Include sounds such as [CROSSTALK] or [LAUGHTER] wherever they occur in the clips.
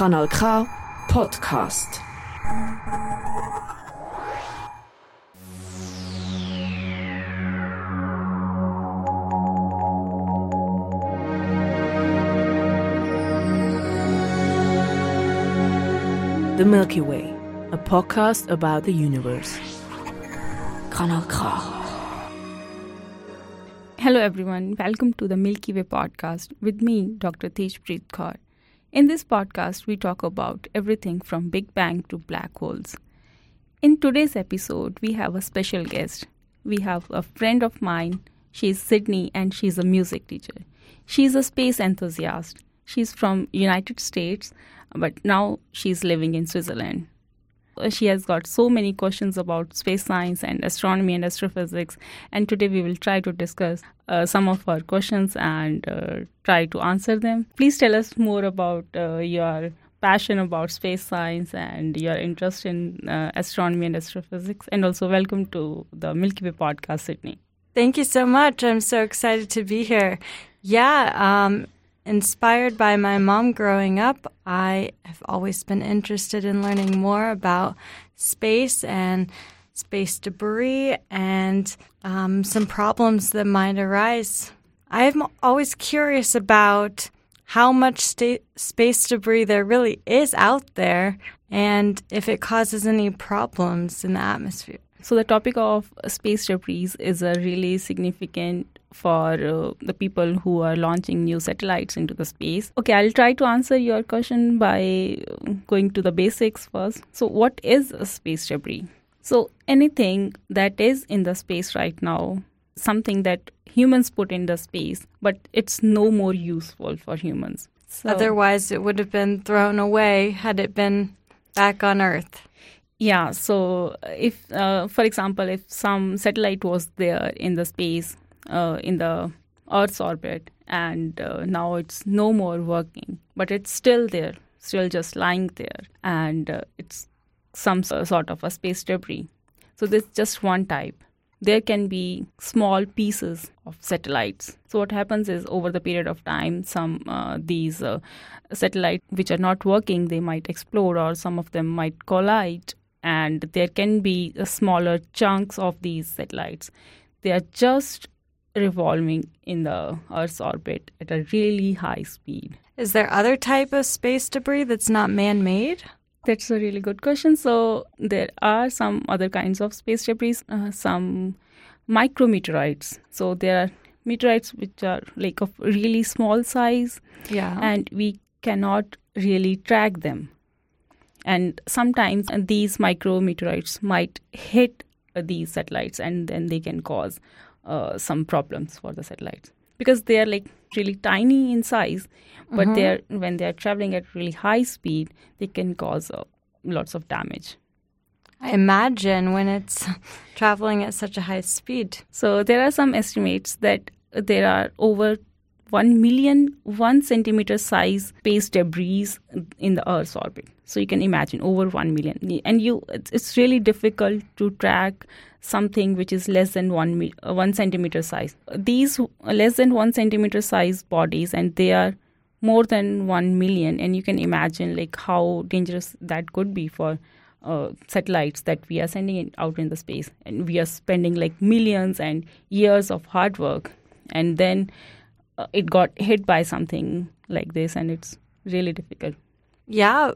Kanal K Podcast. The Milky Way, a podcast about the universe. Kanal K. Hello, everyone. Welcome to the Milky Way podcast with me, Dr. Tejpreet Kaur. In this podcast, we talk about everything from Big Bang to black holes. In today's episode, we have a special guest. We have a friend of mine. She's Sydney and she's a music teacher. She's a space enthusiast. She's from United States, but now she's living in Switzerland she has got so many questions about space science and astronomy and astrophysics. And today we will try to discuss uh, some of her questions and uh, try to answer them. Please tell us more about uh, your passion about space science and your interest in uh, astronomy and astrophysics. And also, welcome to the Milky Way podcast, Sydney. Thank you so much. I'm so excited to be here. Yeah, um, Inspired by my mom growing up, I have always been interested in learning more about space and space debris and um, some problems that might arise. I'm always curious about how much sta- space debris there really is out there and if it causes any problems in the atmosphere. So, the topic of space debris is a really significant for uh, the people who are launching new satellites into the space. Okay, I'll try to answer your question by going to the basics first. So, what is a space debris? So, anything that is in the space right now, something that humans put in the space, but it's no more useful for humans. So, Otherwise, it would have been thrown away had it been back on Earth. Yeah, so if, uh, for example, if some satellite was there in the space uh, in the Earth's orbit, and uh, now it's no more working, but it's still there, still just lying there, and uh, it's some sort of a space debris. So there's just one type. There can be small pieces of satellites. So what happens is over the period of time, some uh, these uh, satellites which are not working, they might explode, or some of them might collide, and there can be uh, smaller chunks of these satellites. They are just revolving in the Earth's orbit at a really high speed. Is there other type of space debris that's not man-made? That's a really good question. So there are some other kinds of space debris, uh, some micrometeorites. So there are meteorites which are like of really small size, yeah, and we cannot really track them. And sometimes these micrometeorites might hit these satellites, and then they can cause uh, some problems for the satellites because they are like really tiny in size, but mm-hmm. they are when they are traveling at really high speed, they can cause uh, lots of damage. I imagine when it's [LAUGHS] traveling at such a high speed. So there are some estimates that there are over 1 million 1 centimeter size space debris in the Earth's orbit. So you can imagine over 1 million. And you, it's really difficult to track something which is less than 1, uh, 1 centimeter size. These less than 1 centimeter size bodies, and they are more than 1 million. And you can imagine like how dangerous that could be for uh, satellites that we are sending out in the space. And we are spending like millions and years of hard work. And then uh, it got hit by something like this and it's really difficult yeah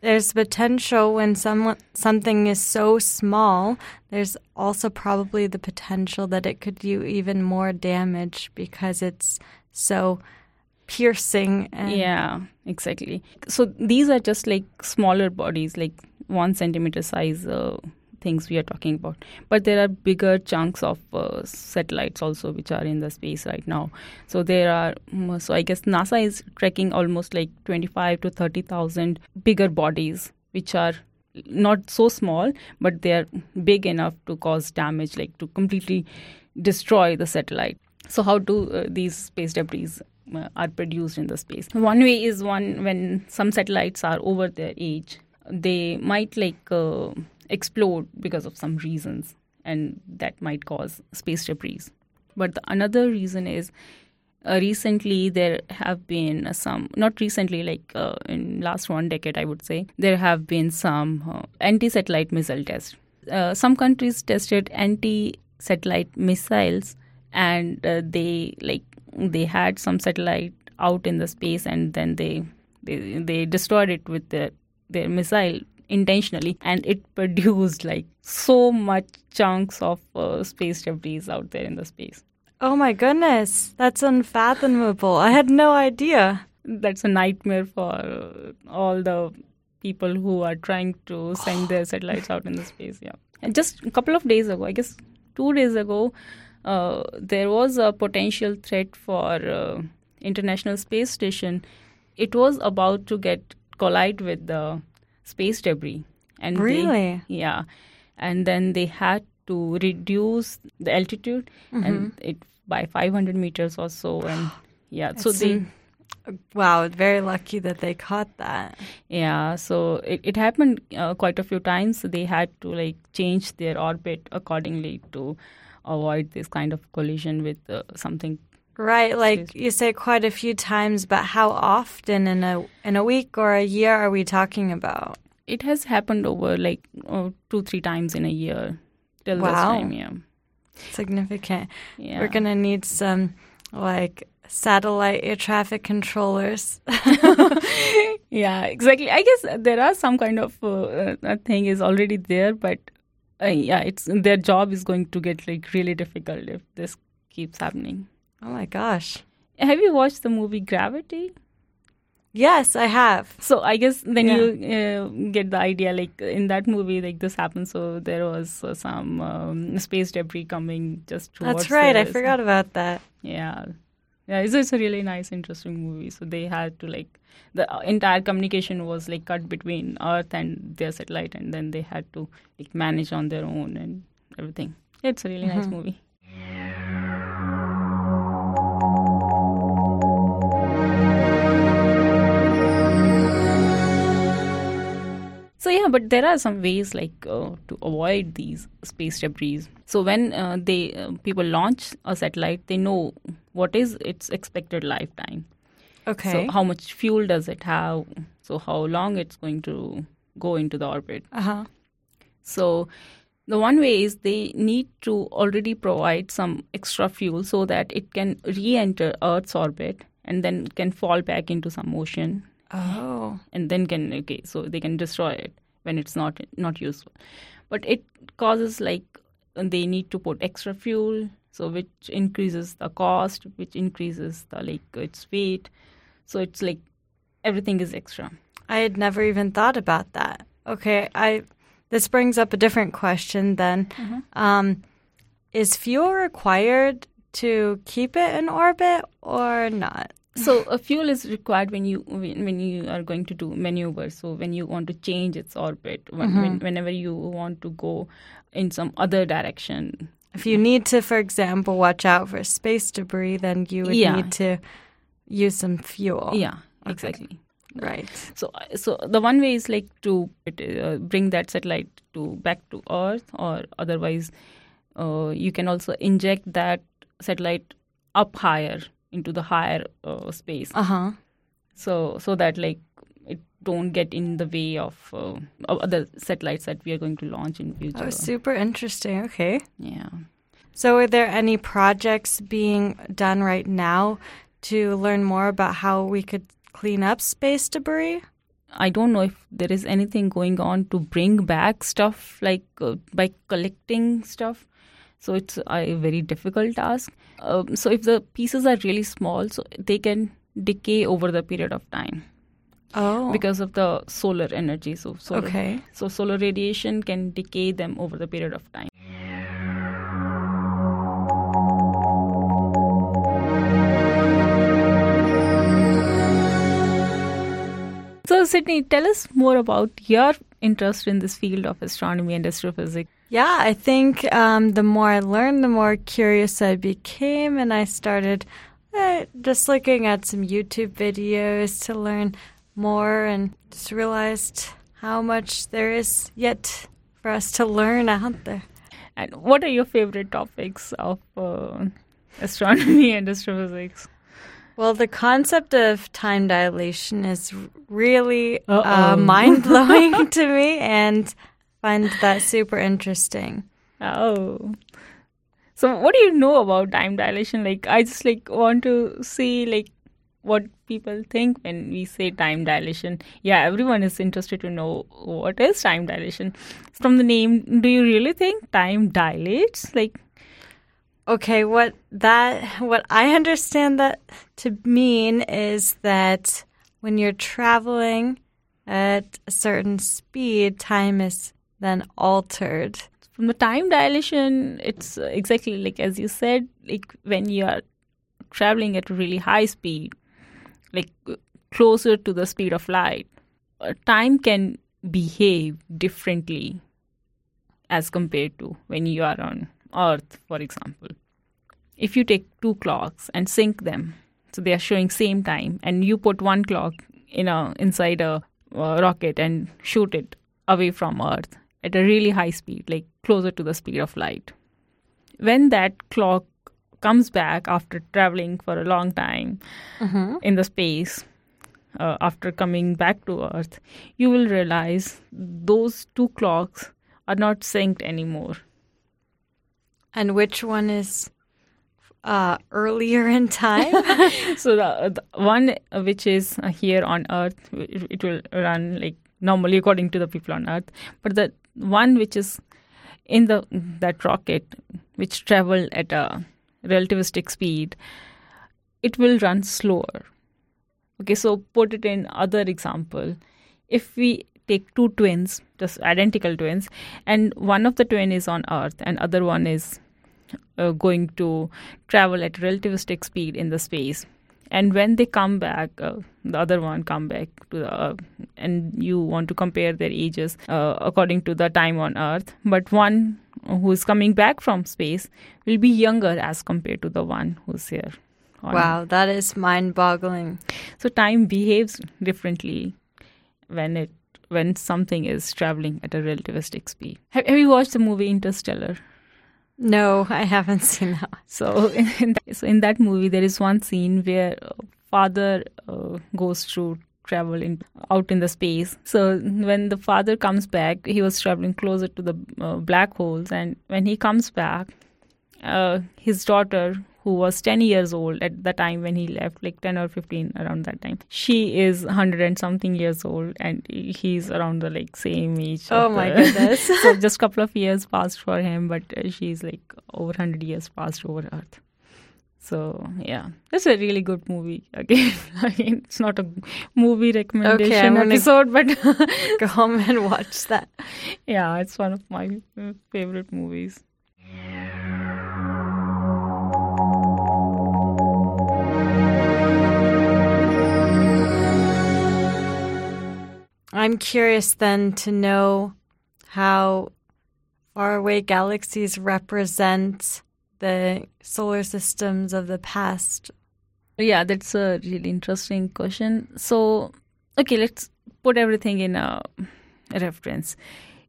there's potential when some, something is so small there's also probably the potential that it could do even more damage because it's so piercing yeah exactly. So these are just like smaller bodies like one centimeter size uh, things we are talking about. But there are bigger chunks of uh, satellites also which are in the space right now. So there are mm, so I guess NASA is tracking almost like 25 to 30,000 bigger bodies which are not so small but they are big enough to cause damage like to completely destroy the satellite. So how do uh, these space debris uh, are produced in the space? One way is one when some satellites are over their age they might like uh, explode because of some reasons, and that might cause space debris. But the another reason is uh, recently there have been some not recently like uh, in last one decade i would say there have been some uh, anti-satellite missile tests uh, some countries tested anti-satellite missiles and uh, they like they had some satellite out in the space and then they they, they destroyed it with their their missile intentionally and it [LAUGHS] produced like so much chunks of uh, space debris out there in the space Oh my goodness, that's unfathomable. I had no idea. that's a nightmare for all the people who are trying to send their [SIGHS] satellites out in the space yeah and just a couple of days ago i guess two days ago uh, there was a potential threat for uh, international space station it was about to get collide with the space debris and they- Really? yeah and then they had to reduce the altitude and it by 500 meters or so [SIGHS] and yeah so It's they in- Wow, very lucky that they caught that. yeah so it, it happened uh, quite a few times they had to like change their orbit accordingly to avoid this kind of collision with uh, something Right, like you say quite a few times, but how often in a in a week or a year are we talking about? it has happened over like uh, two three times in a year till this time yeah Significant. yeah We're gonna need some like satellite air traffic controllers. [LAUGHS] yeah exactly i guess there are some kind of uh, uh, thing is already there but uh, yeah it's their job is going to get like really difficult if this keeps happening oh my gosh. have you watched the movie gravity Yes, I have. so i guess then Yeah. you uh, get the idea like in that movie like this happened so there was uh, some um, space debris coming just towards That's right. I forgot about that. yeah yeah it's, it's a really nice interesting movie so they had to like the uh, entire communication was like cut between earth and their satellite and then they had to like manage on their own and everything it's a really nice Mhm. movie yeah, but there are some ways like uh, to avoid these space debris. So when uh, they uh, people launch a satellite, they know what is its expected lifetime. Okay. So how much fuel does it have? So how long it's going to go into the orbit? uh huh. So the one way is they need to already provide some extra fuel so that it can re-enter Earth's orbit and then can fall back into some ocean Oh. and then can okay so they can destroy it when it's not not useful but it causes like they need to put extra fuel so which increases the cost which increases the like its weight so it's like everything is extra I had never even thought about that. Okay, I this brings up a different question then. Um, is fuel required to keep it in orbit or not? So a fuel is required when you when you are going to do maneuvers so when you want to change its orbit when, when, whenever you want to go in some other direction If you need to, for example, watch out for space debris, then you would Yeah. need to use some fuel. yeah exactly Right. So, so the one way is like to uh, bring that satellite to back to Earth, or otherwise, uh, you can also inject that satellite up higher into the higher uh, space, Uh huh. so so that like it don't get in the way of, uh, of other satellites that we are going to launch in future. Oh, super interesting. Okay. yeah. So, are there any projects being done right now to learn more about how we could clean up space debris? I don't know if there is anything going on to bring back stuff like uh, by collecting stuff. So it's a very difficult task. Um, so if the pieces are really small, so they can decay over the period of time Oh. because of the solar energy. So solar, okay. so solar radiation can decay them over the period of time. So Sydney, tell us more about your interest in this field of astronomy and astrophysics. Yeah, I think um, the more I learned, the more curious I became, and I started uh, just looking at some YouTube videos to learn more, and just realized how much there is yet for us to learn out there. And what are your favorite topics of uh, astronomy and astrophysics? Well, the concept of time dilation is really uh, mind blowing [LAUGHS] to me, and find that super interesting. Oh. So what do you know about time dilation? Like I just like want to see like what people think when we say time dilation. Yeah, everyone is interested to know what is time dilation. From the name, do you really think time dilates? Like Okay, what that what I understand that to mean is that when you're traveling at a certain speed, time is then altered. from the time dilation, it's uh, exactly like as you said, like when you are traveling at really high speed, like uh, closer to the speed of light, uh, time can behave differently as compared to when you are on Earth, for example. If you take two clocks and sync them, so they are showing same time, and you put one clock in a inside a rocket and shoot it away from Earth at a really high speed, like closer to the speed of light. When that clock comes back after traveling for a long time in the space, uh, after coming back to Earth, you will realize those two clocks are not synced anymore. And which one is uh, earlier in time? [LAUGHS] so the, the one which is here on Earth, it, it will run like normally according to the people on Earth. But the one which is in the that rocket, which travel at a relativistic speed, it will run slower. Okay, so put it in other example. If we take two twins, just identical twins, and one of the twin is on Earth and other one is uh, going to travel at relativistic speed in the space and when they come back uh, the other one come back to the uh, and you want to compare their ages uh, according to the time on earth but one who is coming back from space will be younger as compared to the one who's here on wow, that is mind boggling. so time behaves differently when it when something is traveling at a relativistic speed. Have, have you watched the movie interstellar No, I haven't [LAUGHS] seen that. So in that, so in that movie, there is one scene where uh, father uh, goes through travel in, out in the space. So when the father comes back, he was traveling closer to the uh, black holes, and when he comes back, uh, his daughter, who was 10 years old at the time when he left, like 10 or 15 around that time, she is 100 and something years old, and he's around the like same age. Oh my the- [LAUGHS] goodness. so just a couple of years passed for him, but uh, she's like over 100 years passed over Earth. So yeah, that's a really good movie. Again, [LAUGHS] mean, it's not a movie recommendation I'm gonna- episode, but [LAUGHS] Go home and watch that. yeah, it's one of my favorite movies. I'm curious then to know how faraway galaxies represent the solar systems of the past. Yeah, that's a really interesting question. So, okay, let's put everything in a reference.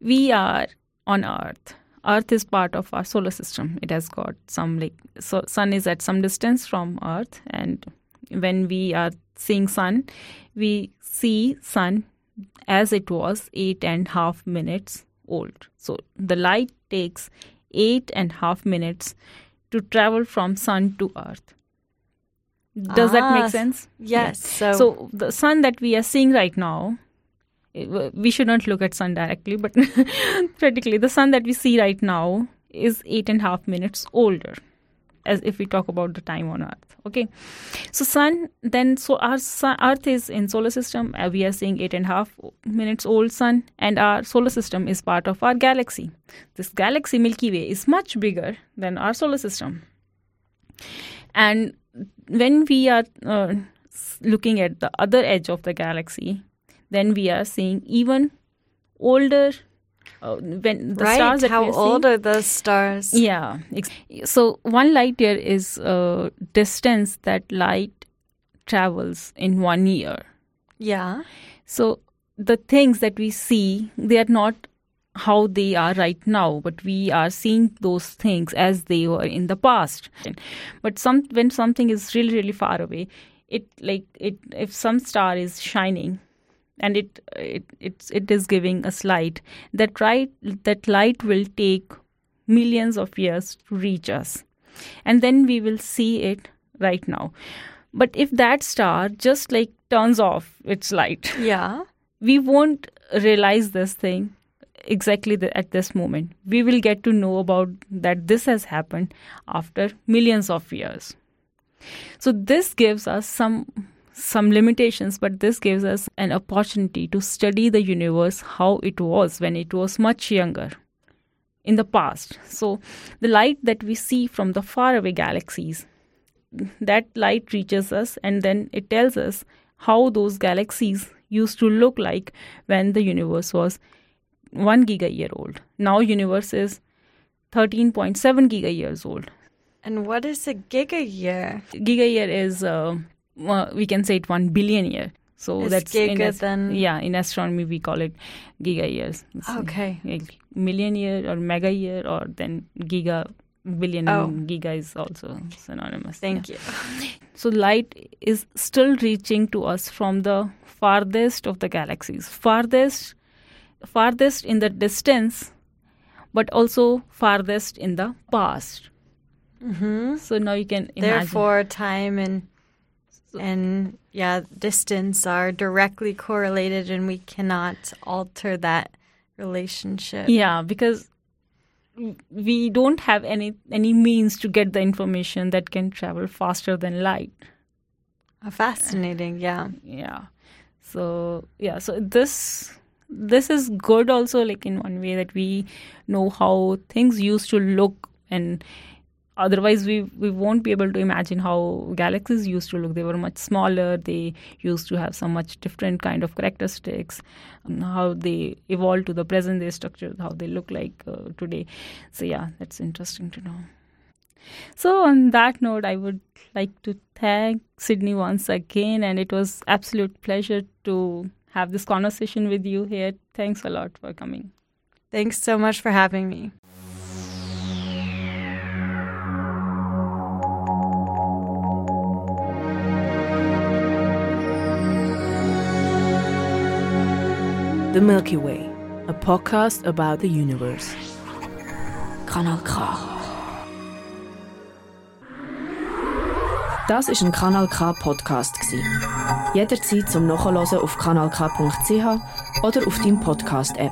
We are on Earth. Earth is part of our solar system. It has got some like so sun is at some distance from Earth, and when we are seeing sun, we see sun as it was eight and half minutes old. So the light takes eight and half minutes to travel from sun to Earth. Does that Ah, make sense? Yes. So, So the sun that we are seeing right now, eh, we should not look at sun directly, but [LAUGHS] practically the sun that we see right now is eight and a half minutes older, as if we talk about the time on Earth. Okay, so sun then so our sun, Earth is in solar system. Uh, we are seeing eight and a half minutes old sun, and our solar system is part of our galaxy. This galaxy Milky Way is much bigger than our solar system, and when we are uh, looking at the other edge of the galaxy, then we are seeing even older. Uh, when the right? stars that how we old seeing, are those stars? yeah. So one light year is a distance that light travels in one year. Yeah. So the things that we see, they are not how they are right now, but we are seeing those things as they were in the past. But some when something is really really far away, it like it if some star is shining and it it it's, it is giving us light. That right that light will take millions of years to reach us. And then we will see it right now. But if that star just like turns off its light Yeah. [LAUGHS] we won't realize this thing exactly the, at this moment. We will get to know about that this has happened after millions of years. So this gives us some some limitations but this gives us an opportunity to study the universe how it was when it was much younger in the past. So the light that we see from the faraway galaxies that light reaches us and then it tells us how those galaxies used to look like when the universe was 1 giga year old. Now universe is 13.7 giga years old. And what is a giga year? giga year is uh, uh, we can say it 1 billion year so Is that's in giga as- then- yeah in astronomy we call it giga years It's Okay. like million year or mega year or then giga billion Oh. and giga is also synonymous Thank Yeah. you. [LAUGHS] So light is still reaching to us from the farthest of the galaxies, farthest, farthest in the distance, but also farthest in the past. hmm So now you can imagine. Therefore, time and and yeah, distance are directly correlated, and we cannot alter that relationship. yeah, because we don't have any any means to get the information that can travel faster than light. Uh, Fascinating. Yeah. yeah so yeah so this this is good also like in one way that we know how things used to look and otherwise we we won't be able to imagine how galaxies used to look they were much smaller they used to have some much different kind of characteristics um, how they evolved to the present day structure how they look like uh, today so yeah that's interesting to know so on that note, I would like to thank Sydney once again, and it was absolute pleasure to have this conversation with you here. Thanks a lot for coming. Thanks so much for having me. The Milky Way, a podcast about the universe. Kanal K. Das ist ein Kanal K Podcast gsi. Jederzeit zum Nachhören auf kanalk.ch oder auf deinem Podcast App.